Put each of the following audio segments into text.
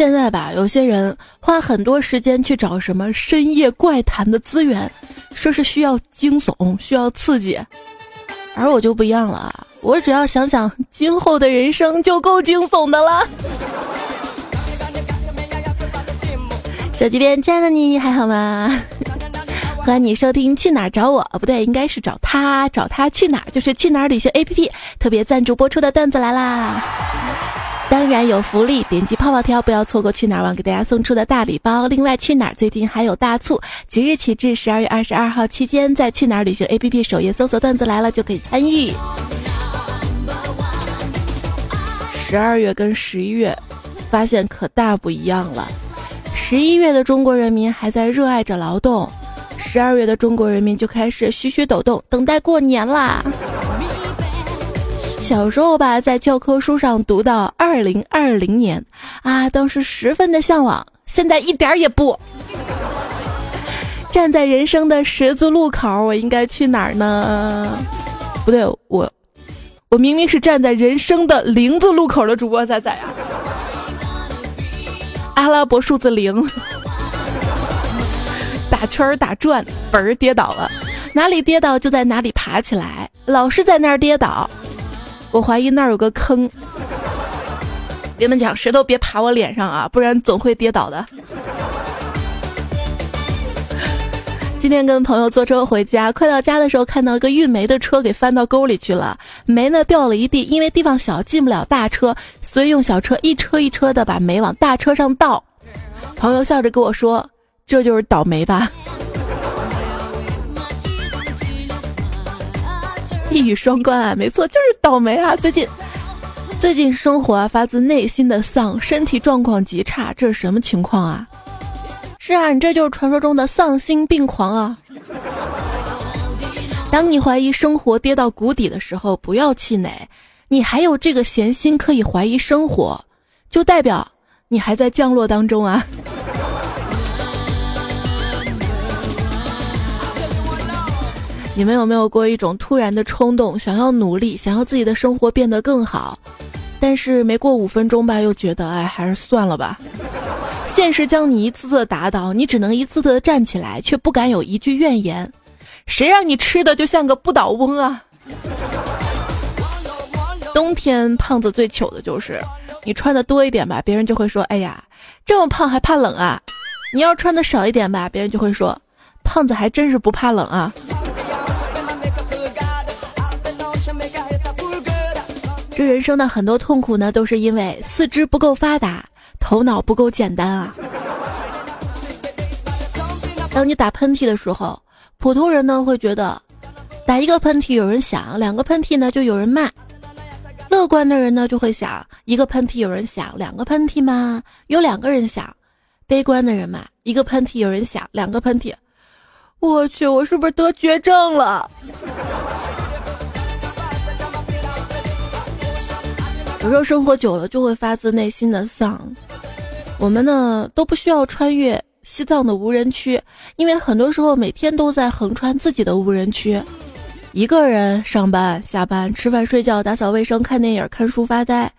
现在吧，有些人花很多时间去找什么深夜怪谈的资源，说是需要惊悚、需要刺激，而我就不一样了，我只要想想今后的人生就够惊悚的了。手机边，亲爱的你还好吗？欢迎你收听去哪儿找我？不对，应该是找他，找他去哪儿？就是去哪儿旅行 APP 特别赞助播出的段子来啦！当然有福利，点击泡泡条，不要错过去哪儿网给大家送出的大礼包。另外，去哪儿最近还有大促，即日起至十二月二十二号期间，在去哪儿旅行 APP 首页搜索段子来了就可以参与。十二月跟十一月，发现可大不一样了。十一月的中国人民还在热爱着劳动，十二月的中国人民就开始嘘嘘抖动，等待过年啦。小时候吧，在教科书上读到二零二零年，啊，当时十分的向往，现在一点也不。站在人生的十字路口，我应该去哪儿呢？不对，我，我明明是站在人生的零字路口的主播仔仔呀。阿拉伯数字零，打圈儿打转，本儿跌倒了，哪里跌倒就在哪里爬起来，老是在那儿跌倒，我怀疑那儿有个坑。别们讲石头别爬我脸上啊，不然总会跌倒的。今天跟朋友坐车回家，快到家的时候，看到一个运煤的车给翻到沟里去了，煤呢掉了一地，因为地方小进不了大车，所以用小车一车一车的把煤往大车上倒。朋友笑着跟我说：“这就是倒霉吧。”一语双关啊，没错，就是倒霉啊！最近，最近生活啊发自内心的丧，身体状况极差，这是什么情况啊？是啊，你这就是传说中的丧心病狂啊！当你怀疑生活跌到谷底的时候，不要气馁，你还有这个闲心可以怀疑生活，就代表你还在降落当中啊！你们有没有过一种突然的冲动，想要努力，想要自己的生活变得更好，但是没过五分钟吧，又觉得哎，还是算了吧。现实将你一次次打倒，你只能一次次的站起来，却不敢有一句怨言。谁让你吃的就像个不倒翁啊！冬天胖子最糗的就是你穿的多一点吧，别人就会说：“哎呀，这么胖还怕冷啊？”你要穿的少一点吧，别人就会说：“胖子还真是不怕冷啊。”这人生的很多痛苦呢，都是因为四肢不够发达。头脑不够简单啊！当你打喷嚏的时候，普通人呢会觉得，打一个喷嚏有人响，两个喷嚏呢就有人骂；乐观的人呢就会想，一个喷嚏有人响，两个喷嚏嘛有两个人响；悲观的人嘛，一个喷嚏有人响，两个喷嚏，我去，我是不是得绝症了？有时候生活久了就会发自内心的丧。我们呢都不需要穿越西藏的无人区，因为很多时候每天都在横穿自己的无人区。一个人上班、下班、吃饭、睡觉、打扫卫生、看电影、看书、发呆，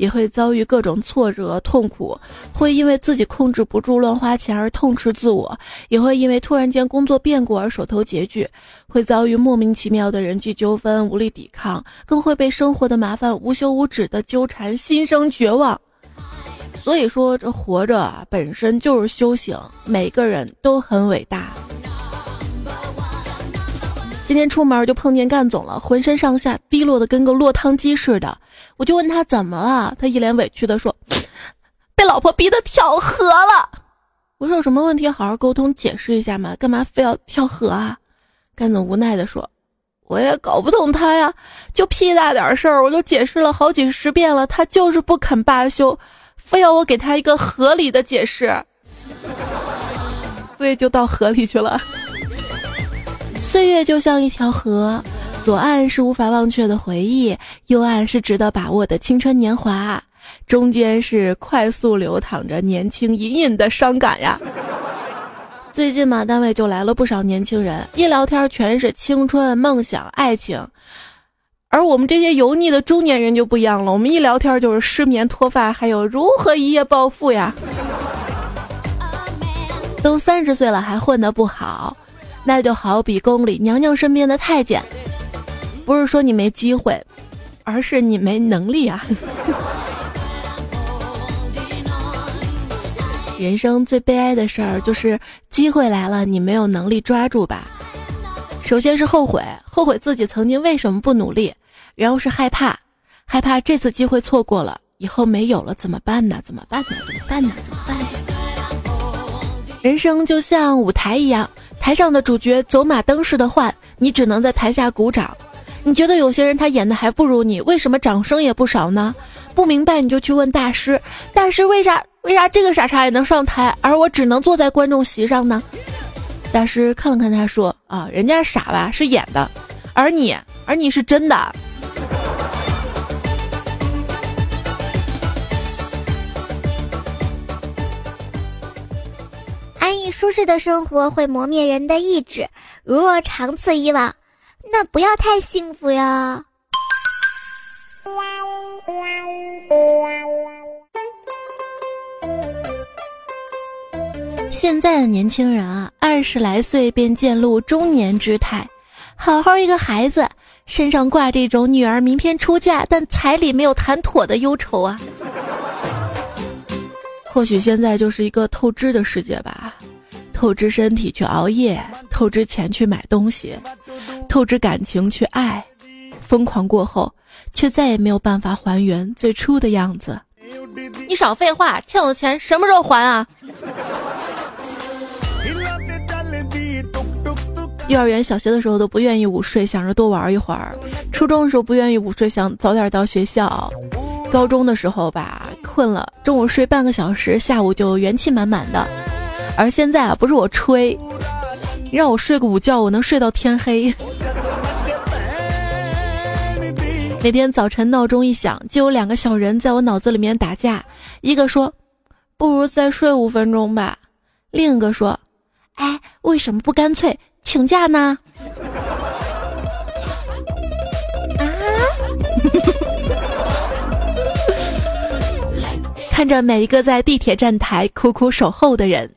也会遭遇各种挫折、痛苦，会因为自己控制不住乱花钱而痛斥自我，也会因为突然间工作变故而手头拮据，会遭遇莫名其妙的人际纠纷无力抵抗，更会被生活的麻烦无休无止的纠缠，心生绝望。所以说，这活着本身就是修行，每个人都很伟大。今天出门就碰见干总了，浑身上下低落的跟个落汤鸡似的。我就问他怎么了，他一脸委屈的说：“被老婆逼得跳河了。”我说有什么问题好好沟通解释一下嘛，干嘛非要跳河啊？干总无奈的说：“我也搞不懂他呀，就屁大点事儿，我都解释了好几十遍了，他就是不肯罢休。”非要我给他一个合理的解释，所以就到河里去了。岁月就像一条河，左岸是无法忘却的回忆，右岸是值得把握的青春年华，中间是快速流淌着年轻隐隐的伤感呀。最近嘛，单位就来了不少年轻人，一聊天全是青春、梦想、爱情，而我们这些油腻的中年人就不一样了，我们一聊天就是失眠、脱发，还有如何一夜暴富呀。都三十岁了还混得不好，那就好比宫里娘娘身边的太监，不是说你没机会，而是你没能力啊。人生最悲哀的事儿就是机会来了，你没有能力抓住吧。首先是后悔，后悔自己曾经为什么不努力；然后是害怕，害怕这次机会错过了，以后没有了怎么办呢？怎么办呢？怎么办呢？怎么办？人生就像舞台一样，台上的主角走马灯似的换，你只能在台下鼓掌。你觉得有些人他演的还不如你，为什么掌声也不少呢？不明白你就去问大师，大师为啥为啥这个傻叉也能上台，而我只能坐在观众席上呢？大师看了看他说：“啊，人家傻吧是演的，而你而你是真的。”安逸舒适的生活会磨灭人的意志，如若长此以往，那不要太幸福呀。现在的年轻人啊，二十来岁便渐露中年之态。好好一个孩子，身上挂这种女儿明天出嫁但彩礼没有谈妥的忧愁啊。或许现在就是一个透支的世界吧，透支身体去熬夜，透支钱去买东西，透支感情去爱，疯狂过后。却再也没有办法还原最初的样子。你少废话，欠我的钱什么时候还啊？幼儿园、小学的时候都不愿意午睡，想着多玩一会儿；初中的时候不愿意午睡，想早点到学校；高中的时候吧，困了，中午睡半个小时，下午就元气满满的。而现在啊，不是我吹，让我睡个午觉，我能睡到天黑。每天早晨闹钟一响，就有两个小人在我脑子里面打架。一个说：“不如再睡五分钟吧。”另一个说：“哎，为什么不干脆请假呢？”看着每一个在地铁站台苦苦守候的人，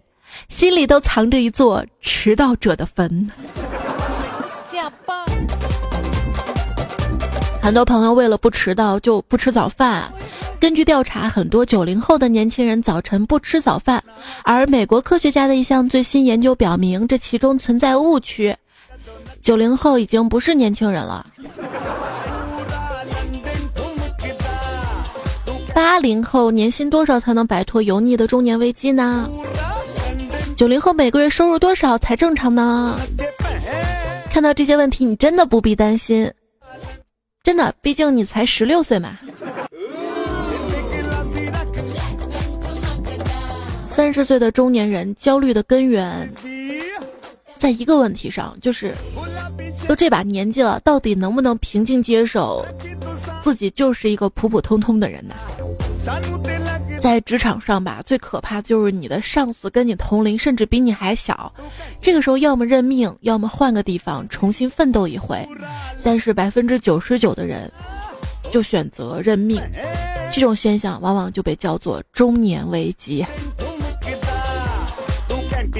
心里都藏着一座迟到者的坟。下班。很多朋友为了不迟到就不吃早饭。根据调查，很多九零后的年轻人早晨不吃早饭。而美国科学家的一项最新研究表明，这其中存在误区。九零后已经不是年轻人了。八零后年薪多少才能摆脱油腻的中年危机呢？九零后每个月收入多少才正常呢？看到这些问题，你真的不必担心。真的，毕竟你才十六岁嘛。三十岁的中年人焦虑的根源，在一个问题上，就是都这把年纪了，到底能不能平静接受自己就是一个普普通通的人呢？在职场上吧，最可怕就是你的上司跟你同龄，甚至比你还小。这个时候，要么认命，要么换个地方重新奋斗一回。但是百分之九十九的人就选择认命，这种现象往往就被叫做中年危机。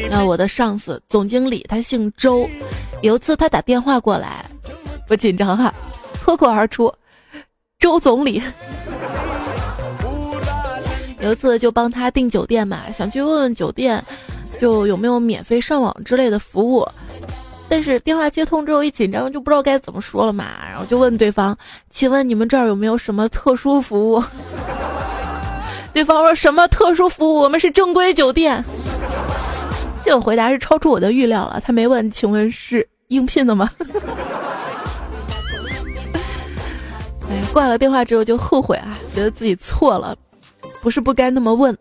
那我的上司总经理他姓周，有一次他打电话过来，我紧张哈，脱口而出：“周总理。”有一次就帮他订酒店嘛，想去问问酒店，就有没有免费上网之类的服务。但是电话接通之后一紧张就不知道该怎么说了嘛，然后就问对方：“请问你们这儿有没有什么特殊服务？” 对方说什么特殊服务？我们是正规酒店。这种回答是超出我的预料了。他没问，请问是应聘的吗？哎，挂了电话之后就后悔啊，觉得自己错了。不是不该那么问，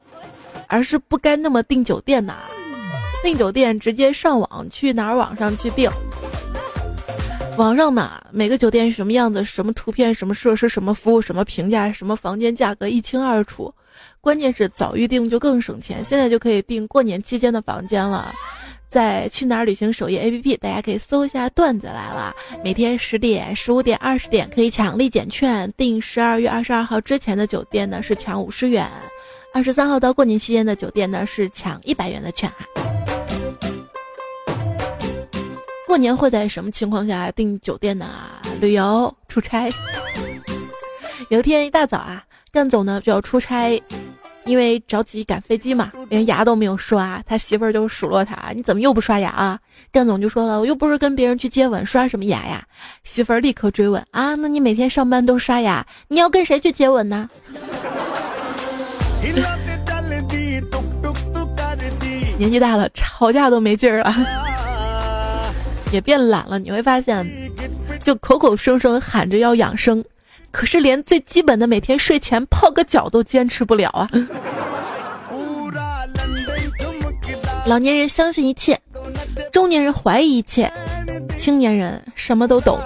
而是不该那么订酒店呐。订酒店直接上网去哪儿网上去订。网上嘛，每个酒店什么样子，什么图片，什么设施，什么服务，什么评价，什么房间价格一清二楚。关键是早预订就更省钱，现在就可以订过年期间的房间了。在去哪儿旅行首页 APP，大家可以搜一下段子来了。每天十点、十五点、二十点可以抢立减券，订十二月二十二号之前的酒店呢是抢五十元，二十三号到过年期间的酒店呢是抢一百元的券啊。过年会在什么情况下订酒店呢？旅游、出差。有一天一大早啊，干总呢就要出差，因为着急赶飞机嘛，连牙都没有刷。他媳妇儿就数落他：“你怎么又不刷牙啊？”干总就说了：“我又不是跟别人去接吻，刷什么牙呀？”媳妇儿立刻追问：“啊，那你每天上班都刷牙，你要跟谁去接吻呢？” 年纪大了，吵架都没劲儿了。也变懒了，你会发现，就口口声声喊着要养生，可是连最基本的每天睡前泡个脚都坚持不了啊！老年人相信一切，中年人怀疑一切，青年人什么都懂。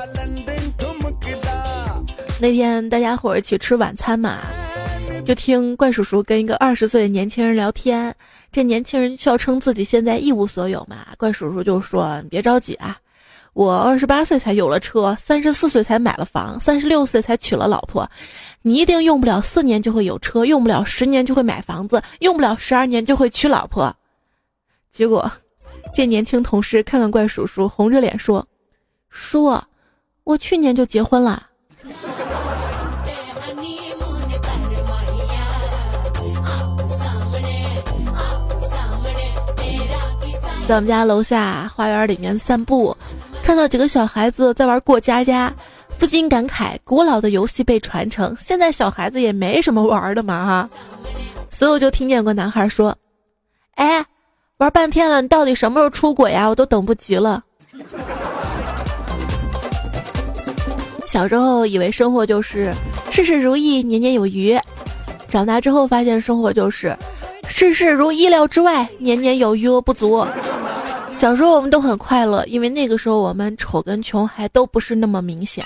那天大家伙一起吃晚餐嘛，就听怪叔叔跟一个二十岁的年轻人聊天。这年轻人笑称自己现在一无所有嘛，怪叔叔就说：“你别着急啊，我二十八岁才有了车，三十四岁才买了房，三十六岁才娶了老婆。你一定用不了四年就会有车，用不了十年就会买房子，用不了十二年就会娶老婆。”结果，这年轻同事看看怪叔叔，红着脸说：“叔，我去年就结婚了。”在我们家楼下花园里面散步，看到几个小孩子在玩过家家，不禁感慨：古老的游戏被传承，现在小孩子也没什么玩的嘛哈。所以我就听见过男孩说：“哎，玩半天了，你到底什么时候出轨呀？我都等不及了。”小时候以为生活就是事事如意，年年有余，长大之后发现生活就是事事如意料之外，年年有余额不足。小时候我们都很快乐，因为那个时候我们丑跟穷还都不是那么明显。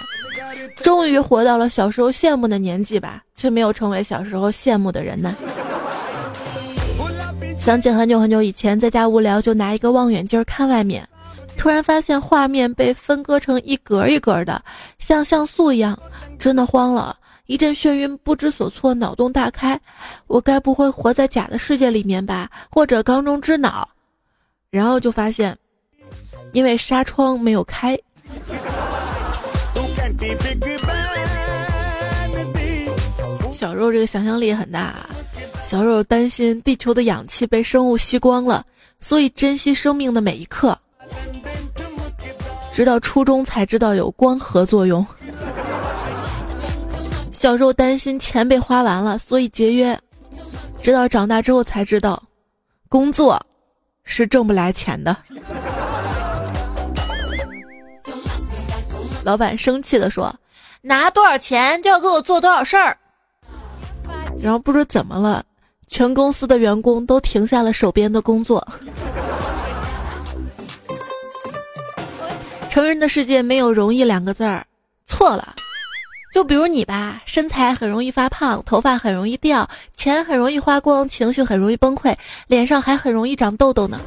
终于活到了小时候羡慕的年纪吧，却没有成为小时候羡慕的人呢。想起很久很久以前，在家无聊就拿一个望远镜看外面，突然发现画面被分割成一格一格的，像像素一样，真的慌了，一阵眩晕，不知所措，脑洞大开，我该不会活在假的世界里面吧？或者缸中之脑？然后就发现，因为纱窗没有开。小肉这个想象力很大，小肉担心地球的氧气被生物吸光了，所以珍惜生命的每一刻。直到初中才知道有光合作用。小时候担心钱被花完了，所以节约。直到长大之后才知道，工作。是挣不来钱的。老板生气的说：“拿多少钱就要给我做多少事儿。”然后不知怎么了，全公司的员工都停下了手边的工作。成人的世界没有容易两个字儿，错了。就比如你吧，身材很容易发胖，头发很容易掉，钱很容易花光，情绪很容易崩溃，脸上还很容易长痘痘呢。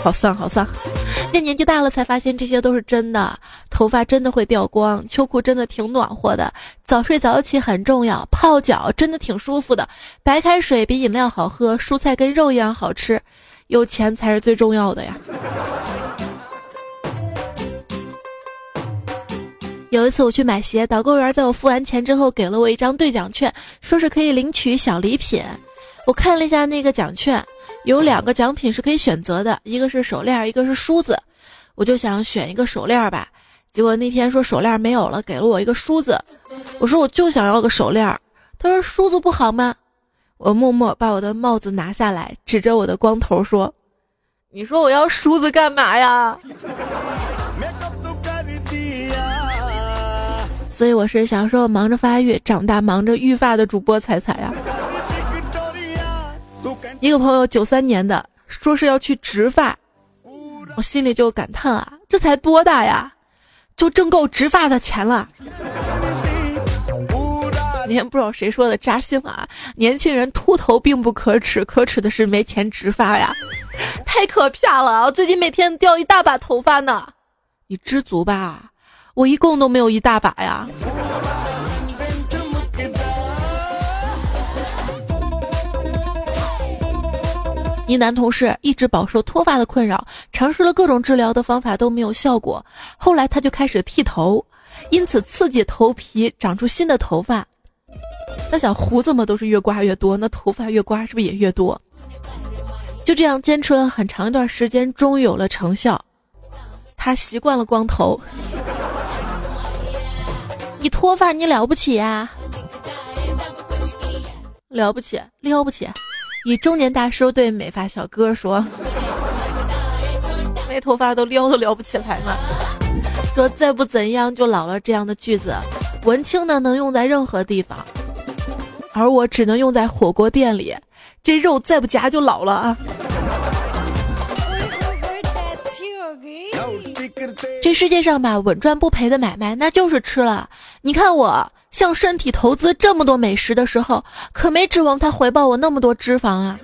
好丧，好丧！这年纪大了才发现这些都是真的，头发真的会掉光，秋裤真的挺暖和的，早睡早起很重要，泡脚真的挺舒服的，白开水比饮料好喝，蔬菜跟肉一样好吃，有钱才是最重要的呀。有一次我去买鞋，导购员在我付完钱之后给了我一张兑奖券，说是可以领取小礼品。我看了一下那个奖券，有两个奖品是可以选择的，一个是手链，一个是梳子。我就想选一个手链吧，结果那天说手链没有了，给了我一个梳子。我说我就想要个手链，他说梳子不好吗？我默默把我的帽子拿下来，指着我的光头说：“你说我要梳子干嘛呀？” 所以我是小时候忙着发育，长大忙着育发的主播彩彩呀。一个朋友九三年的，说是要去植发，我心里就感叹啊，这才多大呀，就挣够植发的钱了。今天不知道谁说的扎心了啊！年轻人秃头并不可耻，可耻的是没钱植发呀，太可怕了！我最近每天掉一大把头发呢，你知足吧，我一共都没有一大把呀。一男同事一直饱受脱发的困扰，尝试了各种治疗的方法都没有效果，后来他就开始剃头，因此刺激头皮长出新的头发。那想胡子嘛都是越刮越多，那头发越刮是不是也越多？就这样坚持了很长一段时间，终于有了成效。他习惯了光头，脱发你了不起呀？了不起，了不起。一中年大叔对美发小哥说：“ 没头发都撩都撩不起来嘛。”说再不怎样就老了这样的句子，文青呢能用在任何地方，而我只能用在火锅店里。这肉再不夹就老了啊！这世界上吧，稳赚不赔的买卖那就是吃了。你看我。向身体投资这么多美食的时候，可没指望他回报我那么多脂肪啊！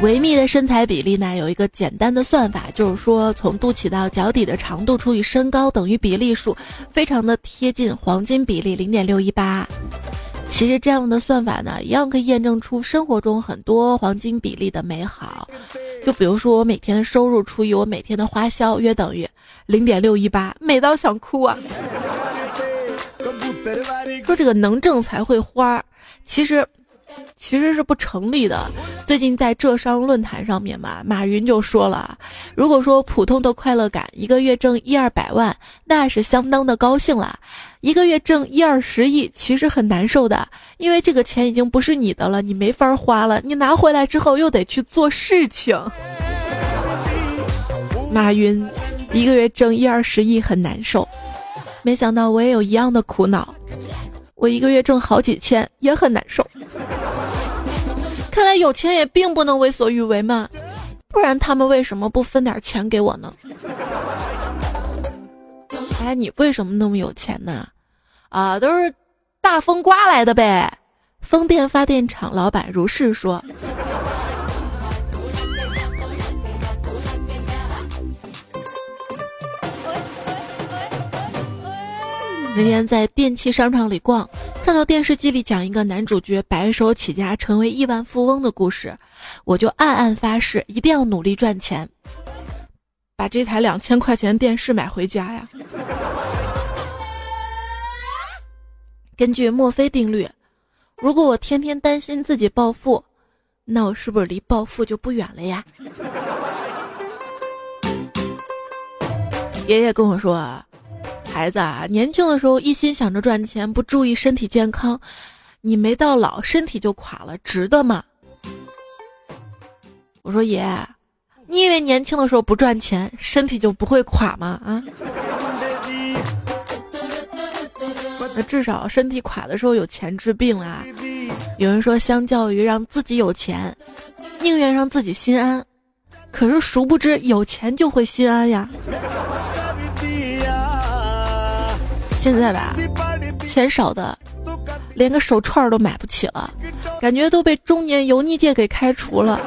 维密的身材比例呢，有一个简单的算法，就是说从肚脐到脚底的长度除以身高等于比例数，非常的贴近黄金比例零点六一八。其实这样的算法呢，一样可以验证出生活中很多黄金比例的美好。就比如说我每天的收入除以我每天的花销，约等于零点六一八，美到想哭啊！说这个能挣才会花，其实其实是不成立的。最近在浙商论坛上面嘛，马云就说了，如果说普通的快乐感，一个月挣一二百万，那是相当的高兴了；一个月挣一二十亿，其实很难受的，因为这个钱已经不是你的了，你没法花了，你拿回来之后又得去做事情。马云一个月挣一二十亿很难受。没想到我也有一样的苦恼，我一个月挣好几千也很难受。看来有钱也并不能为所欲为嘛，不然他们为什么不分点钱给我呢？哎，你为什么那么有钱呢？啊，都是大风刮来的呗。风电发电厂老板如是说。那天在电器商场里逛，看到电视机里讲一个男主角白手起家成为亿万富翁的故事，我就暗暗发誓一定要努力赚钱，把这台两千块钱电视买回家呀。根据墨菲定律，如果我天天担心自己暴富，那我是不是离暴富就不远了呀？爷爷跟我说。孩子啊，年轻的时候一心想着赚钱，不注意身体健康，你没到老身体就垮了，值得吗？我说爷，你以为年轻的时候不赚钱，身体就不会垮吗？啊？那至少身体垮的时候有钱治病啊。有人说，相较于让自己有钱，宁愿让自己心安，可是殊不知有钱就会心安呀。现在吧，钱少的连个手串都买不起了，感觉都被中年油腻界给开除了。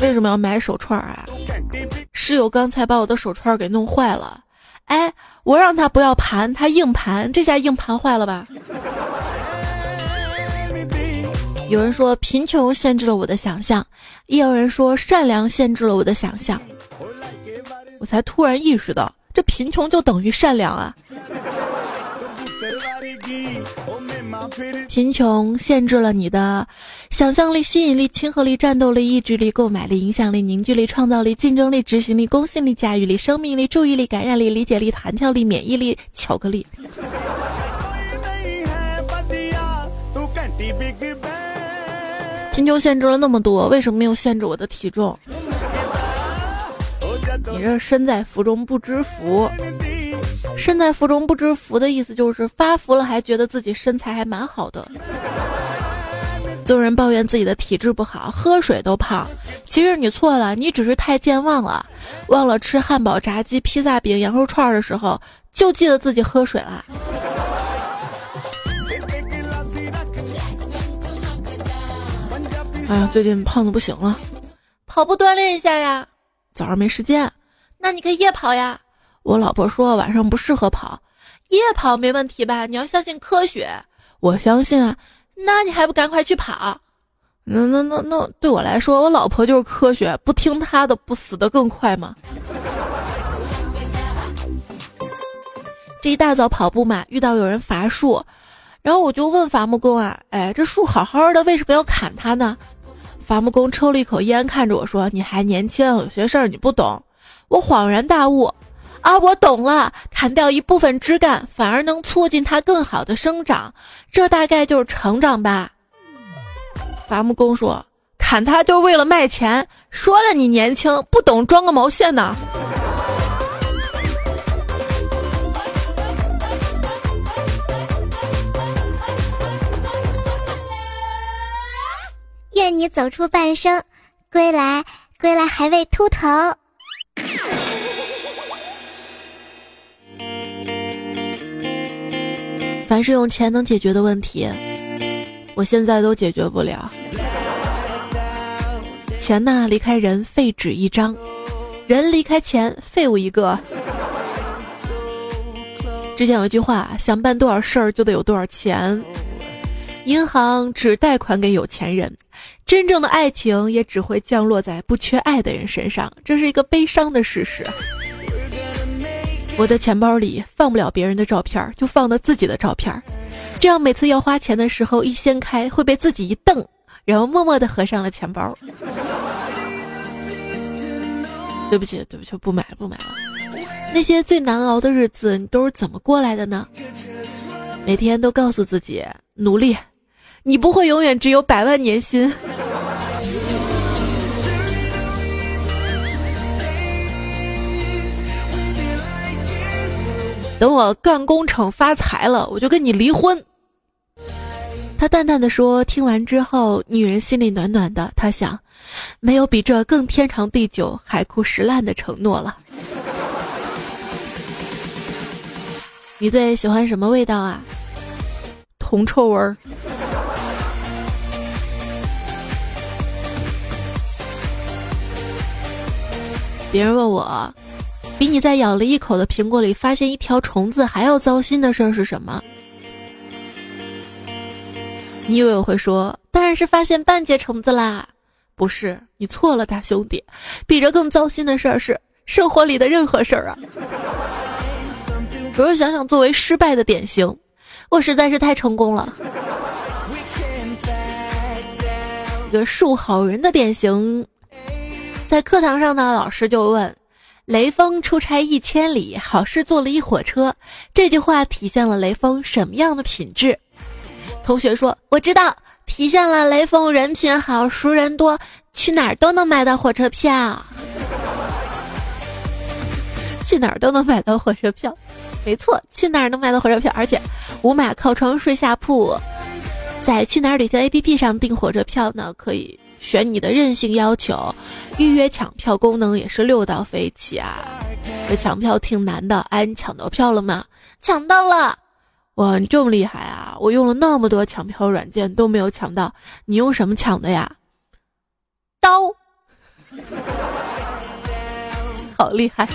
为什么要买手串啊？室友刚才把我的手串给弄坏了，哎，我让他不要盘，他硬盘，这下硬盘坏了吧？有人说贫穷限制了我的想象，也有人说善良限制了我的想象。我才突然意识到，这贫穷就等于善良啊！贫穷限制了你的想象力、吸引力、亲和力、战斗力、意志力、购买力、影响力、凝聚力、创造力、竞争力、执行力、公信力、驾驭力、生命力、注意力、感染力、理解力、弹跳力、免疫力、巧克力。贫穷限制了那么多，为什么没有限制我的体重？你这身在福中不知福，身在福中不知福的意思就是发福了还觉得自己身材还蛮好的。总有人抱怨自己的体质不好，喝水都胖。其实你错了，你只是太健忘了，忘了吃汉堡、炸鸡、披萨饼、羊肉串的时候，就记得自己喝水了。哎呀，最近胖的不行了，跑步锻炼一下呀。早上没时间，那你可以夜跑呀。我老婆说晚上不适合跑，夜跑没问题吧？你要相信科学，我相信啊。那你还不赶快去跑？那那那那对我来说，我老婆就是科学，不听她的，不死得更快吗？这一大早跑步嘛，遇到有人伐树，然后我就问伐木工啊，哎，这树好好的，为什么要砍它呢？伐木工抽了一口烟，看着我说：“你还年轻，有些事儿你不懂。”我恍然大悟。啊，我懂了，砍掉一部分枝干，反而能促进它更好的生长，这大概就是成长吧。伐木工说：“砍它就是为了卖钱。”说了你年轻不懂，装个毛线呢？愿你走出半生，归来，归来还未秃头。凡是用钱能解决的问题，我现在都解决不了。钱呐，离开人废纸一张；人离开钱，废物一个。之前有一句话：想办多少事儿就得有多少钱。银行只贷款给有钱人，真正的爱情也只会降落在不缺爱的人身上，这是一个悲伤的事实。我的钱包里放不了别人的照片，就放的自己的照片，这样每次要花钱的时候一掀开会被自己一瞪，然后默默的合上了钱包。对不起，对不起，不买了，不买了。那些最难熬的日子，你都是怎么过来的呢？每天都告诉自己努力，你不会永远只有百万年薪。等我干工程发财了，我就跟你离婚。他淡淡的说，听完之后，女人心里暖暖的。她想，没有比这更天长地久、海枯石烂的承诺了。你最喜欢什么味道啊？铜臭味儿。别人问我。比你在咬了一口的苹果里发现一条虫子还要糟心的事儿是什么？你以为我会说，当然是发现半截虫子啦！不是，你错了，大兄弟，比这更糟心的事儿是生活里的任何事儿啊！比如想想，作为失败的典型，我实在是太成功了。一个树好人的典型，在课堂上呢，老师就问。雷锋出差一千里，好事坐了一火车。这句话体现了雷锋什么样的品质？同学说：“我知道，体现了雷锋人品好，熟人多，去哪儿都能买到火车票。去哪儿都能买到火车票，没错，去哪儿能买到火车票？而且五马靠窗睡下铺，在去哪儿旅行 APP 上订火车票呢，可以。”选你的任性要求，预约抢票功能也是六到飞起啊！这抢票挺难的，哎，你抢到票了吗？抢到了！哇，你这么厉害啊！我用了那么多抢票软件都没有抢到，你用什么抢的呀？刀，好厉害！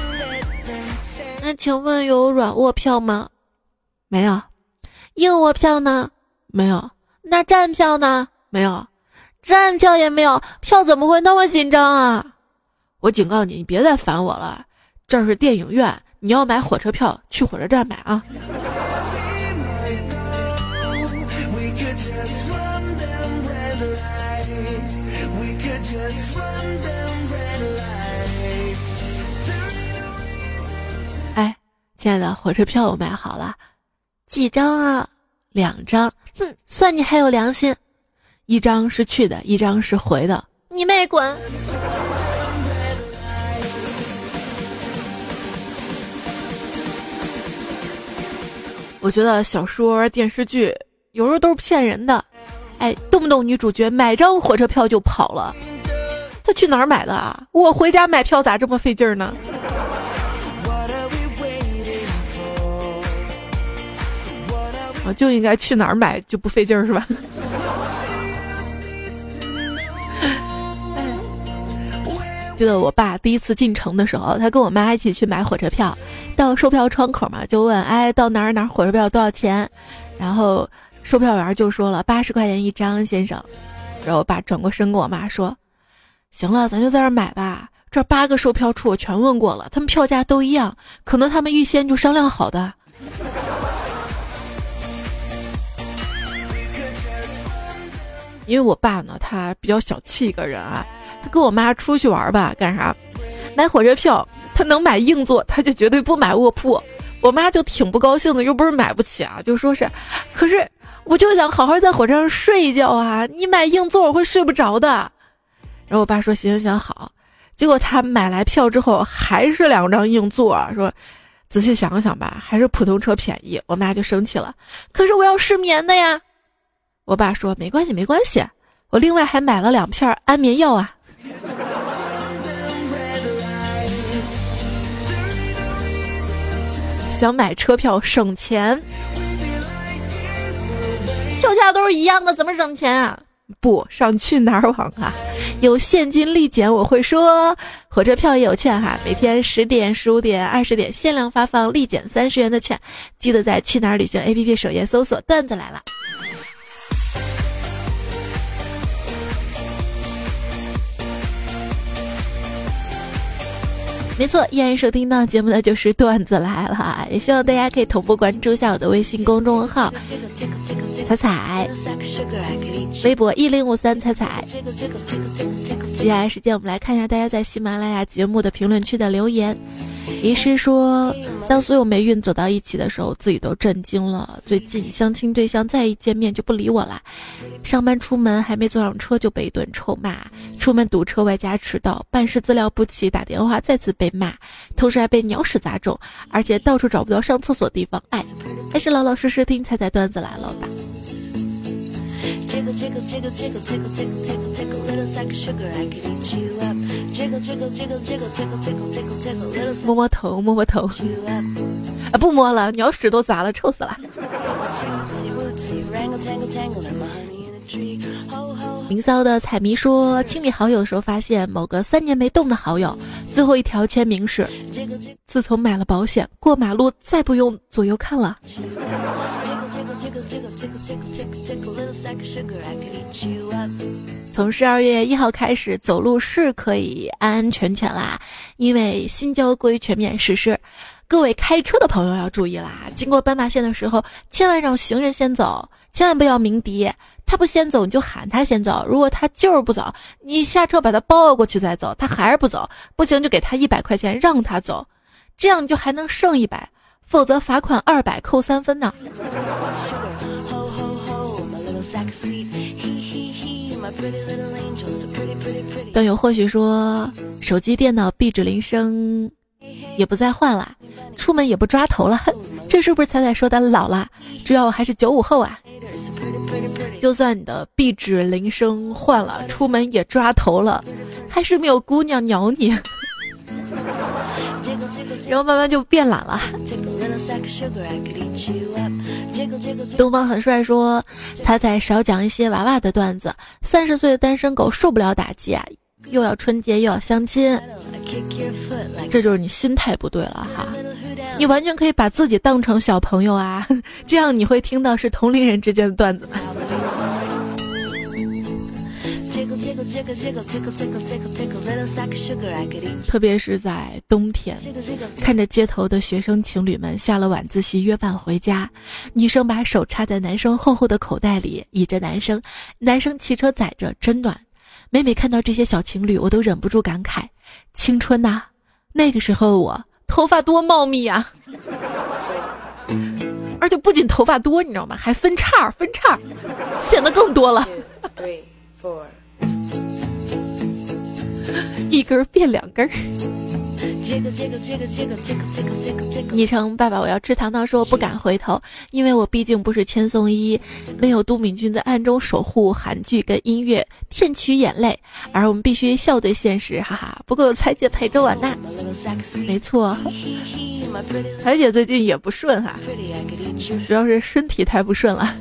那请问有软卧票吗？没有。硬卧票呢？没有。那站票呢？没有。站票也没有，票怎么会那么紧张啊？我警告你，你别再烦我了。这是电影院，你要买火车票，去火车站买啊。哎，亲爱的，火车票我买好了，几张啊？两张。哼，算你还有良心。一张是去的，一张是回的。你妹滚！我觉得小说、电视剧有时候都是骗人的。哎，动不动女主角买张火车票就跑了，她去哪儿买的啊？我回家买票咋这么费劲儿呢？我就应该去哪儿买就不费劲儿是吧？记得我爸第一次进城的时候，他跟我妈一起去买火车票，到售票窗口嘛，就问：“哎，到哪儿哪儿火车票多少钱？”然后售票员就说了：“八十块钱一张，先生。”然后我爸转过身跟我妈说：“行了，咱就在这儿买吧。这八个售票处我全问过了，他们票价都一样，可能他们预先就商量好的。”因为我爸呢，他比较小气一个人啊。他跟我妈出去玩吧，干啥？买火车票，他能买硬座，他就绝对不买卧铺。我妈就挺不高兴的，又不是买不起啊，就说是，可是我就想好好在火车上睡一觉啊，你买硬座我会睡不着的。然后我爸说行行行好，结果他买来票之后还是两张硬座，说仔细想想吧，还是普通车便宜。我妈就生气了，可是我要失眠的呀。我爸说没关系没关系，我另外还买了两片安眠药啊。想买车票省钱，票价都是一样的，怎么省钱啊？不上去哪儿网啊？有现金立减，我会说火车票也有券哈，每天十点、十五点、二十点限量发放立减三十元的券，记得在去哪儿旅行 APP 首页搜索“段子来了”。没错，依然收听到节目的就是段子来了，也希望大家可以同步关注一下我的微信公众号“彩彩”，微博一零五三彩彩。接下来时间，我们来看一下大家在喜马拉雅节目的评论区的留言。遗失说，当所有霉运走到一起的时候，自己都震惊了。最近相亲对象再一见面就不理我了，上班出门还没坐上车就被一顿臭骂，出门堵车外加迟到，办事资料不齐，打电话再次被骂，同时还被鸟屎砸中，而且到处找不到上厕所地方。哎，还是老老实实听彩彩段子来了吧。摸摸头，摸摸头，啊，不摸了，鸟屎都砸了，臭死了。明骚的彩迷说，清理好友的时候发现某个三年没动的好友，最后一条签名是：自从买了保险，过马路再不用左右看了。从十二月一号开始，走路是可以安安全全啦，因为新交规全面实施。各位开车的朋友要注意啦，经过斑马线的时候，千万让行人先走，千万不要鸣笛。他不先走，你就喊他先走。如果他就是不走，你下车把他抱过去再走，他还是不走，不行就给他一百块钱让他走，这样你就还能剩一百。否则罚款二百，扣三分呢。段友或许说，手机、电脑壁纸铃声也不再换了，出门也不抓头了，这是不是彩彩说的老了？主要我还是九五后啊。就算你的壁纸铃声换了，出门也抓头了，还是没有姑娘鸟你，然后慢慢就变懒了。东方很帅说：“彩彩少讲一些娃娃的段子。三十岁的单身狗受不了打击啊，又要春节又要相亲，这就是你心态不对了哈。你完全可以把自己当成小朋友啊，这样你会听到是同龄人之间的段子。”特别是在冬天，看着街头的学生情侣们下了晚自习约伴回家，女生把手插在男生厚厚的口袋里倚着男生，男生骑车载着真暖。每每看到这些小情侣，我都忍不住感慨：青春呐，那个时候我头发多茂密啊！而且不仅头发多，你知道吗？还分叉分叉，显得更多了。一根变两根儿。昵称爸爸，我要吃糖糖说不敢回头，因为我毕竟不是千颂伊，没有都敏俊在暗中守护韩剧跟音乐骗取眼泪，而我们必须笑对现实，哈哈。不过有彩姐陪着我呢，没错，彩姐最近也不顺哈，主要是身体太不顺了。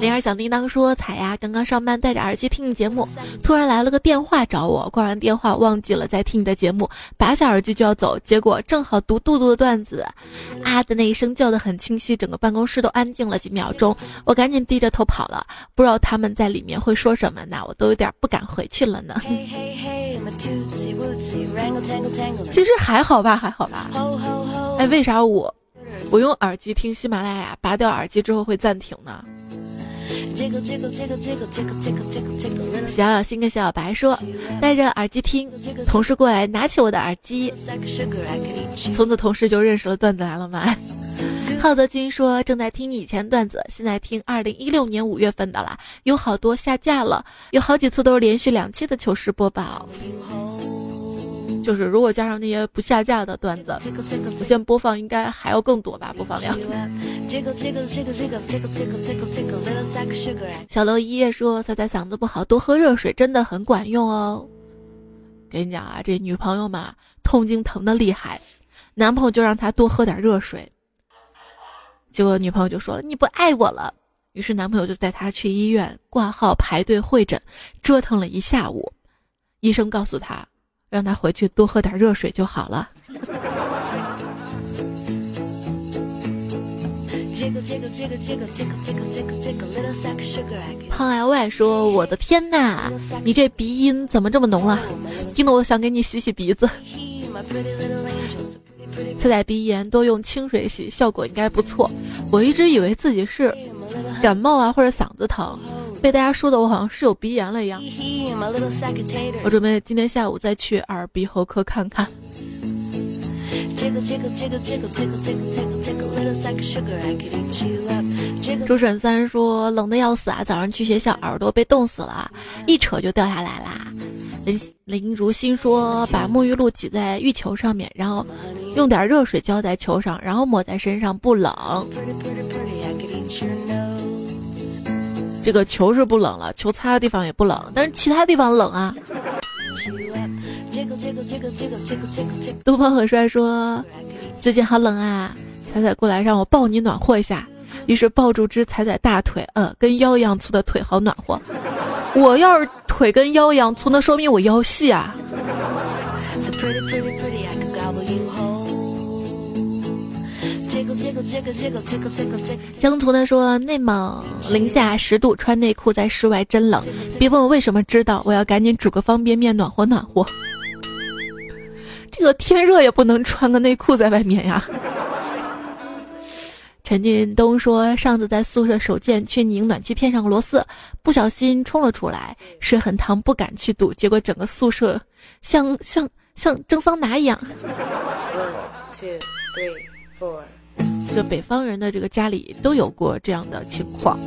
铃儿响叮当说：“彩呀，刚刚上班戴着耳机听你节目，突然来了个电话找我，挂完电话忘记了在听你的节目，拔下耳机就要走，结果正好读杜杜的段子，啊的那一声叫得很清晰，整个办公室都安静了几秒钟，我赶紧低着头跑了，不知道他们在里面会说什么呢，我都有点不敢回去了呢。其实还好吧，还好吧。哎，为啥我我用耳机听喜马拉雅，拔掉耳机之后会暂停呢？”小小心跟小小白说：“戴着耳机听，同事过来拿起我的耳机，从此同事就认识了段子来了吗？”浩泽君说：“正在听你以前段子，现在听二零一六年五月份的啦，有好多下架了，有好几次都是连续两期的糗事播报。”就是如果加上那些不下架的段子，我现在播放应该还要更多吧？播放量。小楼一夜说：“仔仔嗓子不好，多喝热水真的很管用哦。”跟你讲啊，这女朋友嘛，痛经疼的厉害，男朋友就让她多喝点热水。结果女朋友就说了：“你不爱我了。”于是男朋友就带她去医院挂号排队会诊，折腾了一下午。医生告诉她。让他回去多喝点热水就好了。胖 L Y 说：“我的天呐，你这鼻音怎么这么浓啊？听得我想给你洗洗鼻子。测仔鼻炎多用清水洗，效果应该不错。我一直以为自己是感冒啊，或者嗓子疼。”被大家说的我好像是有鼻炎了一样，我准备今天下午再去耳鼻喉科看看。周沈三说冷的要死啊，早上去学校耳朵被冻死了，一扯就掉下来啦。林林如新说把沐浴露挤在浴球上面，然后用点热水浇在球上，然后抹在身上不冷。这个球是不冷了，球擦的地方也不冷，但是其他地方冷啊。东方很帅说：“最近好冷啊，彩彩过来让我抱你暖和一下。”于是抱住只彩彩大腿，呃，跟腰一样粗的腿好暖和。我要是腿跟腰一样粗，那说明我腰细啊。江图呢说内蒙零下十度，穿内裤在室外真冷。别问我为什么知道，我要赶紧煮个方便面暖和暖和。这个天热也不能穿个内裤在外面呀。陈俊东说上次在宿舍手贱去拧暖气片上螺丝，不小心冲了出来，水很烫，不敢去堵，结果整个宿舍像像像蒸桑拿一样。One two three。就北方人的这个家里都有过这样的情况。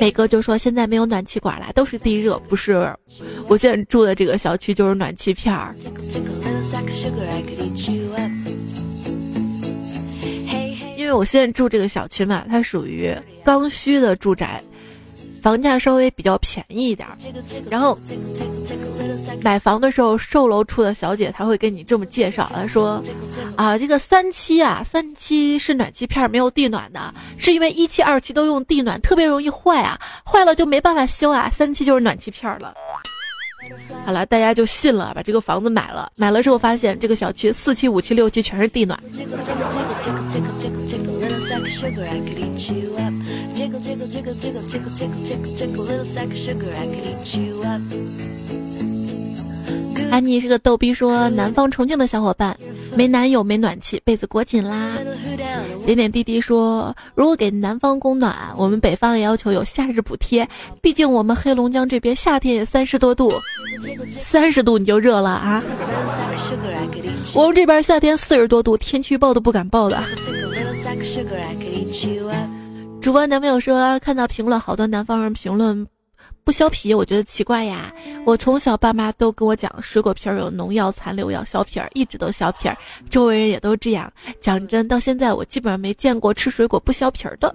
北哥就说现在没有暖气管了，都是地热，不是？我现在住的这个小区就是暖气片儿。因为我现在住这个小区嘛，它属于刚需的住宅。房价稍微比较便宜一点，然后买房的时候，售楼处的小姐她会跟你这么介绍，她说：“啊，这个三期啊，三期是暖气片没有地暖的，是因为一期、二期都用地暖，特别容易坏啊，坏了就没办法修啊，三期就是暖气片了。”好了，大家就信了，把这个房子买了。买了之后发现，这个小区四期、五期、六期全是地暖。little sack of sugar, I could eat you up. Jiggle, jiggle, jiggle, jiggle, tickle, tickle, tickle, tickle, little sack of sugar, I could eat you up. 安妮是个逗逼，说南方重庆的小伙伴没男友没暖气，被子裹紧啦。点点滴滴说，如果给南方供暖，我们北方也要求有夏日补贴，毕竟我们黑龙江这边夏天也三十多度，三十度你就热了啊。我们这边夏天四十多度，天气预报都不敢报的。主播男朋友说，看到评论好多南方人评论。不削皮，我觉得奇怪呀。我从小爸妈都跟我讲，水果皮儿有农药残留，要削皮儿，一直都削皮儿。周围人也都这样。讲真，到现在我基本上没见过吃水果不削皮儿的。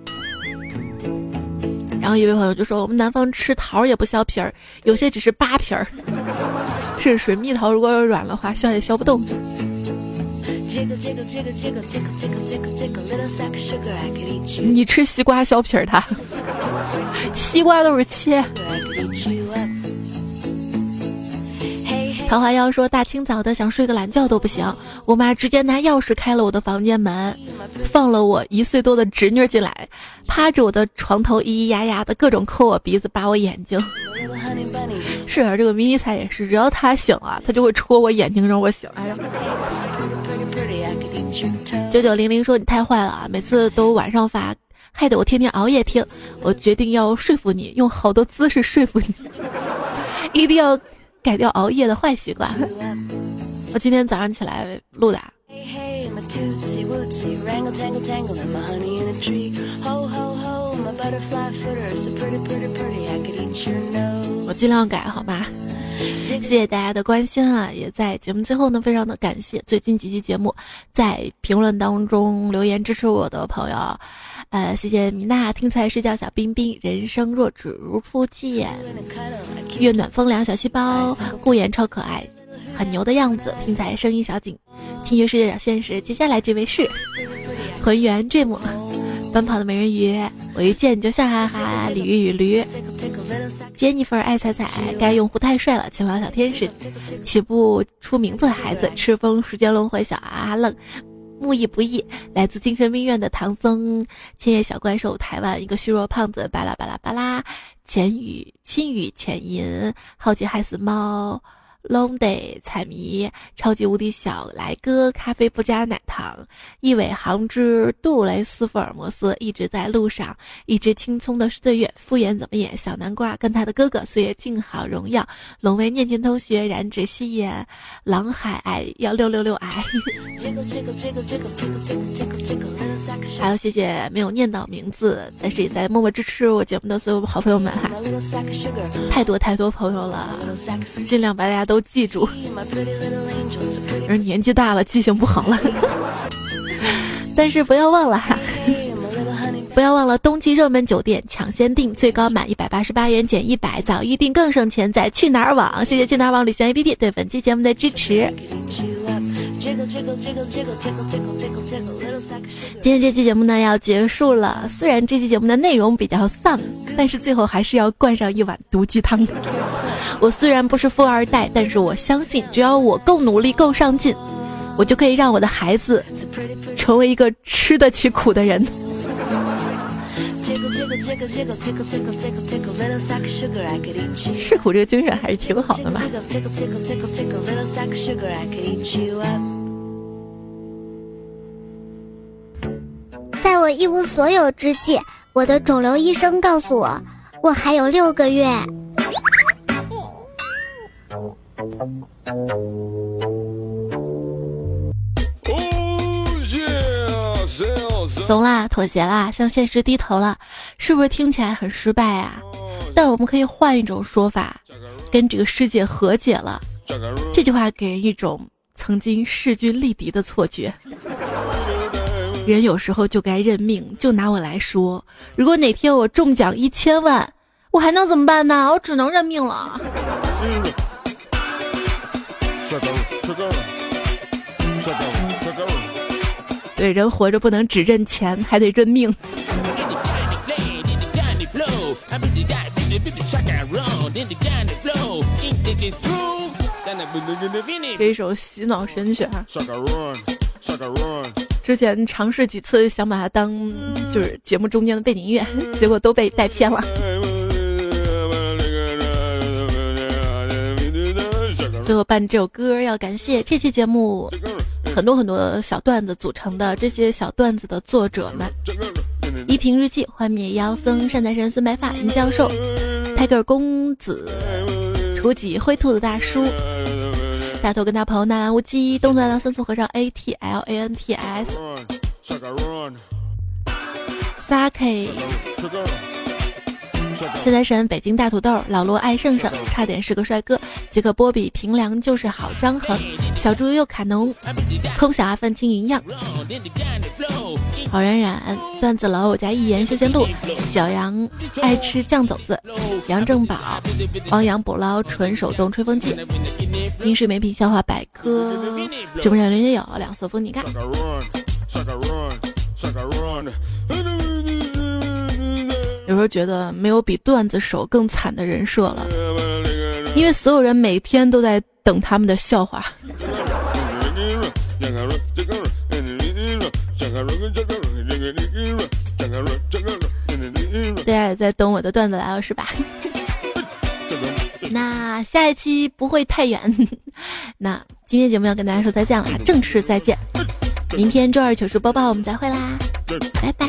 然后一位朋友就说，我们南方吃桃也不削皮儿，有些只是扒皮儿。是水蜜桃，如果软的话，削也削不动。你吃西瓜削皮儿，它西瓜都是切。桃花妖说：“大清早的想睡个懒觉都不行，我妈直接拿钥匙开了我的房间门，放了我一岁多的侄女进来，趴着我的床头咿咿呀呀的各种抠我鼻子、扒我眼睛。是啊，这个迷你彩也是，只要他醒了，他就会戳我眼睛让我醒。哎呀，九九零零说你太坏了啊，每次都晚上发，害得我天天熬夜听。我决定要说服你，用好多姿势说服你，一定要。”改掉熬夜的坏习惯。我今天早上起来录的。我尽量改，好吗？谢谢大家的关心啊！也在节目最后呢，非常的感谢最近几期节目在评论当中留言支持我的朋友。呃，谢谢米娜，听才睡觉小冰冰，人生若只如初见，月暖风凉小细胞，顾言超可爱，很牛的样子，听才声音小景，听觉世界小现实。接下来这位是浑圆 dream，奔跑的美人鱼，我一见你就笑哈哈，鲤鱼与驴，，Jennifer 爱彩彩，该用户太帅了，晴朗小天使，起不出名字的孩子，赤峰时间轮回小阿愣。木易不易，来自精神病院的唐僧，千叶小怪兽，台湾一个虚弱胖子，巴拉巴拉巴拉，浅雨轻雨浅吟，好奇害死猫。Long day，彩迷，超级无敌小来哥，咖啡不加奶糖，一尾航之杜蕾斯福尔摩斯，一直在路上，一只青葱的岁月，敷衍怎么演？小南瓜跟他的哥哥岁月静好荣耀，龙威念经同学，燃脂吸烟，狼海爱幺六六六 i，还有谢谢没有念到名字，但是也在默默支持我节目的所有好朋友们哈，太多太多朋友了，尽量把大家都。记住，而年纪大了，记性不好了。但是不要忘了哈，不要忘了冬季热门酒店抢先订，最高满一百八十八元减一百，早预订更省钱。在去哪儿网，谢谢去哪儿网旅行 APP 对本期节目的支持。今天这期节目呢要结束了，虽然这期节目的内容比较丧，但是最后还是要灌上一碗毒鸡汤。我虽然不是富二代，但是我相信，只要我够努力、够上进，我就可以让我的孩子成为一个吃得起苦的人。吃苦这个精神还是挺好的嘛。在我一无所有之际，我的肿瘤医生告诉我，我还有六个月。怂啦，妥协啦，向现实低头了，是不是听起来很失败啊？但我们可以换一种说法，跟这个世界和解了。这句话给人一种曾经势均力敌的错觉。人有时候就该认命。就拿我来说，如果哪天我中奖一千万，我还能怎么办呢？我只能认命了。对，人活着不能只认钱，还得认命。这一首洗脑神曲啊！之前尝试几次想把它当就是节目中间的背景音乐，结果都被带偏了。最后伴这首歌，要感谢这期节目很多很多小段子组成的这些小段子的作者们：一平日记、幻灭妖僧、善财神、孙白发、林教授、泰戈尔公子、初级灰兔子大叔、大头跟他朋友纳兰无忌、东大的三素和尚 A T L A N T S、这财神北京大土豆，老罗爱胜胜，差点是个帅哥。杰克波比平凉就是好张恒，小猪又卡农，空小阿粪青云样，好冉冉，段子楼我家一言休闲路，小杨爱吃酱肘子，杨正宝，汪洋捕捞纯手动吹风机，金水美品笑话百科，直播间连接有两色风，你看。有时候觉得没有比段子手更惨的人设了，因为所有人每天都在等他们的笑话。大家也在等我的段子来了是吧？那下一期不会太远。那今天节目要跟大家说再见了，正式再见。明天周二糗事播报我们再会啦，拜拜。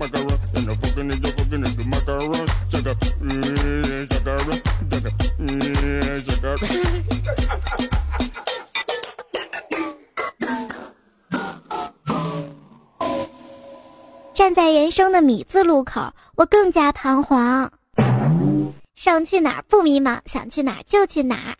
站在人生的米字路口，我更加彷徨。想去哪儿不迷茫，想去哪儿就去哪儿。